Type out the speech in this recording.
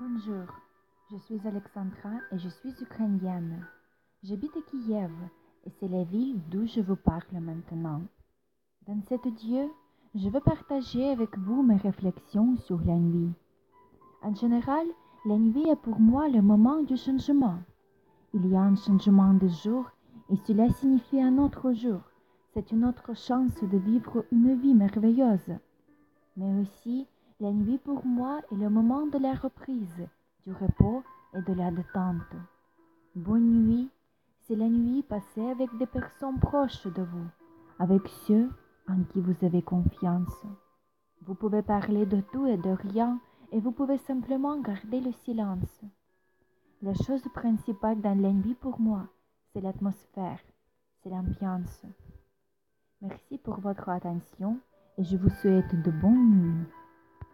Bonjour, je suis Alexandra et je suis ukrainienne. J'habite à Kiev et c'est la ville d'où je vous parle maintenant. Dans cet Dieu, je veux partager avec vous mes réflexions sur la nuit. En général, la nuit est pour moi le moment du changement. Il y a un changement de jour et cela signifie un autre jour. C'est une autre chance de vivre une vie merveilleuse. Mais aussi, la nuit pour moi est le moment de la reprise, du repos et de la détente. Bonne nuit, c'est la nuit passée avec des personnes proches de vous, avec ceux en qui vous avez confiance. Vous pouvez parler de tout et de rien et vous pouvez simplement garder le silence. La chose principale dans la nuit pour moi, c'est l'atmosphère, c'est l'ambiance. Merci pour votre attention et je vous souhaite de bonnes nuits.